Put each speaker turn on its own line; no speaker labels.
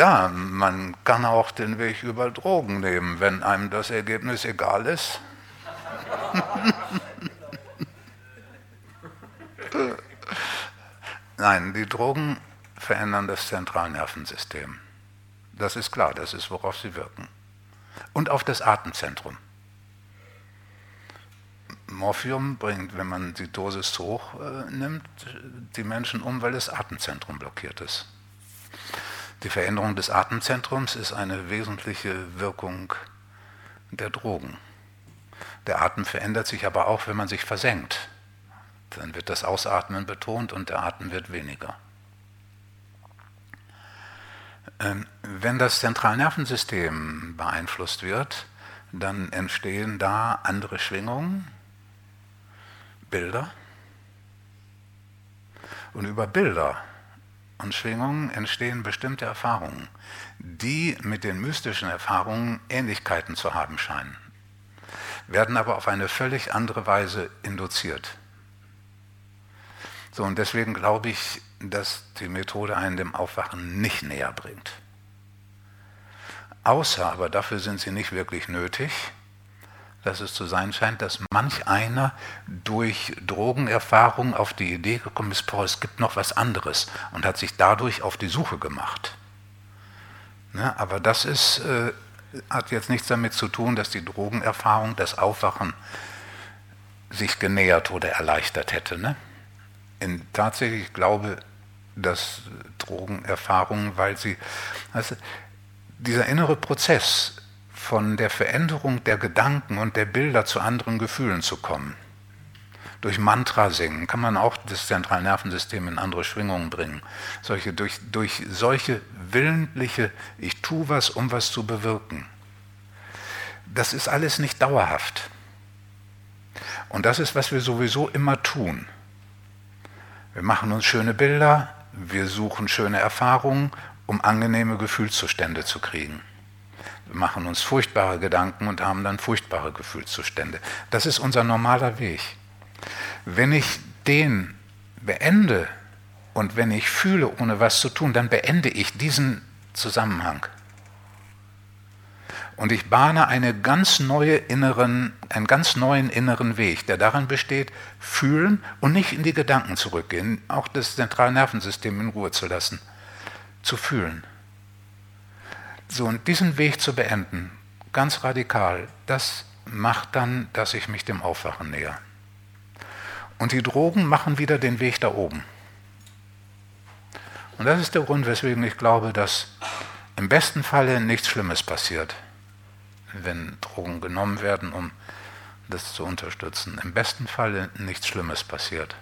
Ja, man kann auch den Weg über Drogen nehmen, wenn einem das Ergebnis egal ist. Nein, die Drogen verändern das Zentralnervensystem. Das ist klar, das ist, worauf sie wirken. Und auf das Atemzentrum. Morphium bringt, wenn man die Dosis hoch äh, nimmt, die Menschen um, weil das Atemzentrum blockiert ist. Die Veränderung des Atemzentrums ist eine wesentliche Wirkung der Drogen. Der Atem verändert sich aber auch, wenn man sich versenkt. Dann wird das Ausatmen betont und der Atem wird weniger. Ähm, wenn das Zentralnervensystem beeinflusst wird, dann entstehen da andere Schwingungen, Bilder. Und über Bilder und Schwingungen entstehen bestimmte Erfahrungen, die mit den mystischen Erfahrungen Ähnlichkeiten zu haben scheinen, werden aber auf eine völlig andere Weise induziert. So, und deswegen glaube ich, dass die Methode einen dem Aufwachen nicht näher bringt. Außer, aber dafür sind sie nicht wirklich nötig, dass es zu sein scheint, dass manch einer durch Drogenerfahrung auf die Idee gekommen ist, boah, es gibt noch was anderes und hat sich dadurch auf die Suche gemacht. Ne, aber das ist, äh, hat jetzt nichts damit zu tun, dass die Drogenerfahrung, das Aufwachen sich genähert oder erleichtert hätte. Ne? In, tatsächlich ich glaube, dass Drogenerfahrungen, weil sie, also dieser innere Prozess, von der Veränderung der Gedanken und der Bilder zu anderen Gefühlen zu kommen. Durch Mantra singen kann man auch das Zentralnervensystem in andere Schwingungen bringen. Solche, durch, durch solche willentliche, ich tue was, um was zu bewirken. Das ist alles nicht dauerhaft. Und das ist, was wir sowieso immer tun. Wir machen uns schöne Bilder, wir suchen schöne Erfahrungen, um angenehme Gefühlszustände zu kriegen. Wir machen uns furchtbare Gedanken und haben dann furchtbare Gefühlszustände. Das ist unser normaler Weg. Wenn ich den beende und wenn ich fühle, ohne was zu tun, dann beende ich diesen Zusammenhang. Und ich bahne eine ganz neue inneren, einen ganz neuen inneren Weg, der darin besteht, fühlen und nicht in die Gedanken zurückgehen, auch das Zentralnervensystem in Ruhe zu lassen, zu fühlen. So, und diesen Weg zu beenden, ganz radikal, das macht dann, dass ich mich dem Aufwachen näher. Und die Drogen machen wieder den Weg da oben. Und das ist der Grund, weswegen ich glaube, dass im besten Falle nichts Schlimmes passiert, wenn Drogen genommen werden, um das zu unterstützen. Im besten Falle nichts Schlimmes passiert.